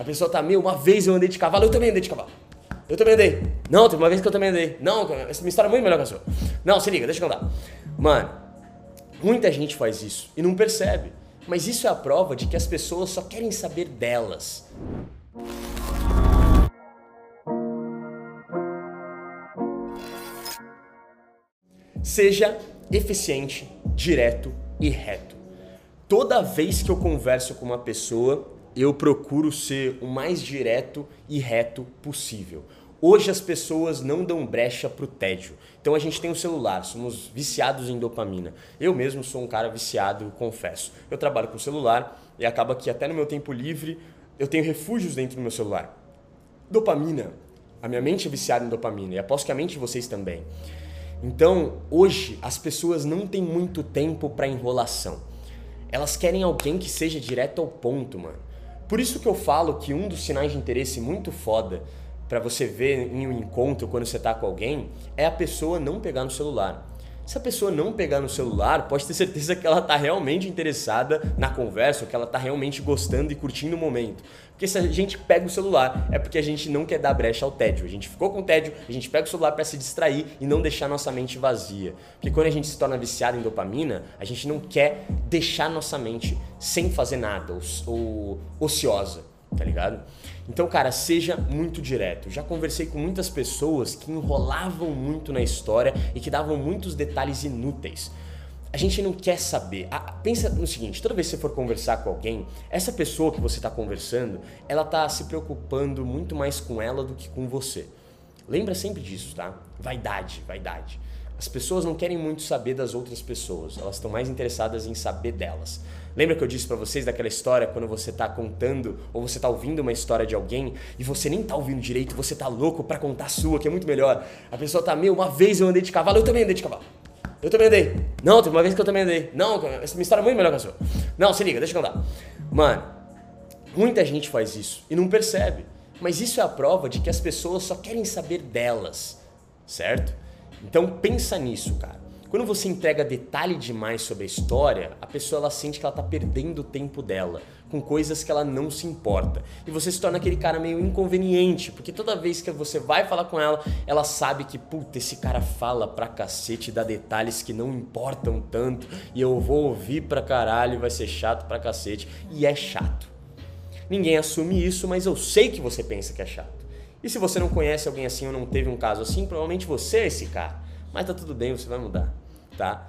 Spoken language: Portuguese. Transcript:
A pessoa tá, meu, uma vez eu andei de cavalo, eu também andei de cavalo. Eu também andei. Não, teve uma vez que eu também andei. Não, essa minha história é muito melhor que a sua. Não, se liga, deixa eu contar. Mano, muita gente faz isso e não percebe. Mas isso é a prova de que as pessoas só querem saber delas. Seja eficiente, direto e reto. Toda vez que eu converso com uma pessoa, eu procuro ser o mais direto e reto possível. Hoje as pessoas não dão brecha pro tédio. Então a gente tem o celular, somos viciados em dopamina. Eu mesmo sou um cara viciado, confesso. Eu trabalho com celular e acaba que até no meu tempo livre eu tenho refúgios dentro do meu celular. Dopamina. A minha mente é viciada em dopamina e aposto que a mente de vocês também. Então, hoje as pessoas não têm muito tempo para enrolação. Elas querem alguém que seja direto ao ponto, mano. Por isso que eu falo que um dos sinais de interesse muito foda para você ver em um encontro quando você tá com alguém é a pessoa não pegar no celular. Se a pessoa não pegar no celular, pode ter certeza que ela tá realmente interessada na conversa, que ela tá realmente gostando e curtindo o momento. Porque se a gente pega o celular, é porque a gente não quer dar brecha ao tédio. A gente ficou com tédio, a gente pega o celular para se distrair e não deixar nossa mente vazia. Porque quando a gente se torna viciado em dopamina, a gente não quer deixar nossa mente sem fazer nada, ou, ou ociosa tá ligado? Então, cara, seja muito direto. Já conversei com muitas pessoas que enrolavam muito na história e que davam muitos detalhes inúteis. A gente não quer saber. Pensa no seguinte: toda vez que você for conversar com alguém, essa pessoa que você está conversando, ela tá se preocupando muito mais com ela do que com você. Lembra sempre disso, tá? Vaidade, vaidade. As pessoas não querem muito saber das outras pessoas, elas estão mais interessadas em saber delas. Lembra que eu disse para vocês daquela história quando você tá contando ou você tá ouvindo uma história de alguém e você nem tá ouvindo direito, você tá louco para contar a sua, que é muito melhor. A pessoa tá, meu, uma vez eu andei de cavalo, eu também andei de cavalo. Eu também andei. Não, teve uma vez que eu também andei. Não, essa minha história é muito melhor que a sua. Não, se liga, deixa eu contar. Mano, muita gente faz isso e não percebe. Mas isso é a prova de que as pessoas só querem saber delas, certo? Então pensa nisso, cara. Quando você entrega detalhe demais sobre a história, a pessoa ela sente que ela tá perdendo o tempo dela com coisas que ela não se importa. E você se torna aquele cara meio inconveniente, porque toda vez que você vai falar com ela, ela sabe que, puta, esse cara fala pra cacete, dá detalhes que não importam tanto, e eu vou ouvir pra caralho, vai ser chato pra cacete. E é chato. Ninguém assume isso, mas eu sei que você pensa que é chato. E se você não conhece alguém assim ou não teve um caso assim, provavelmente você é esse cara. Mas tá tudo bem, você vai mudar, tá?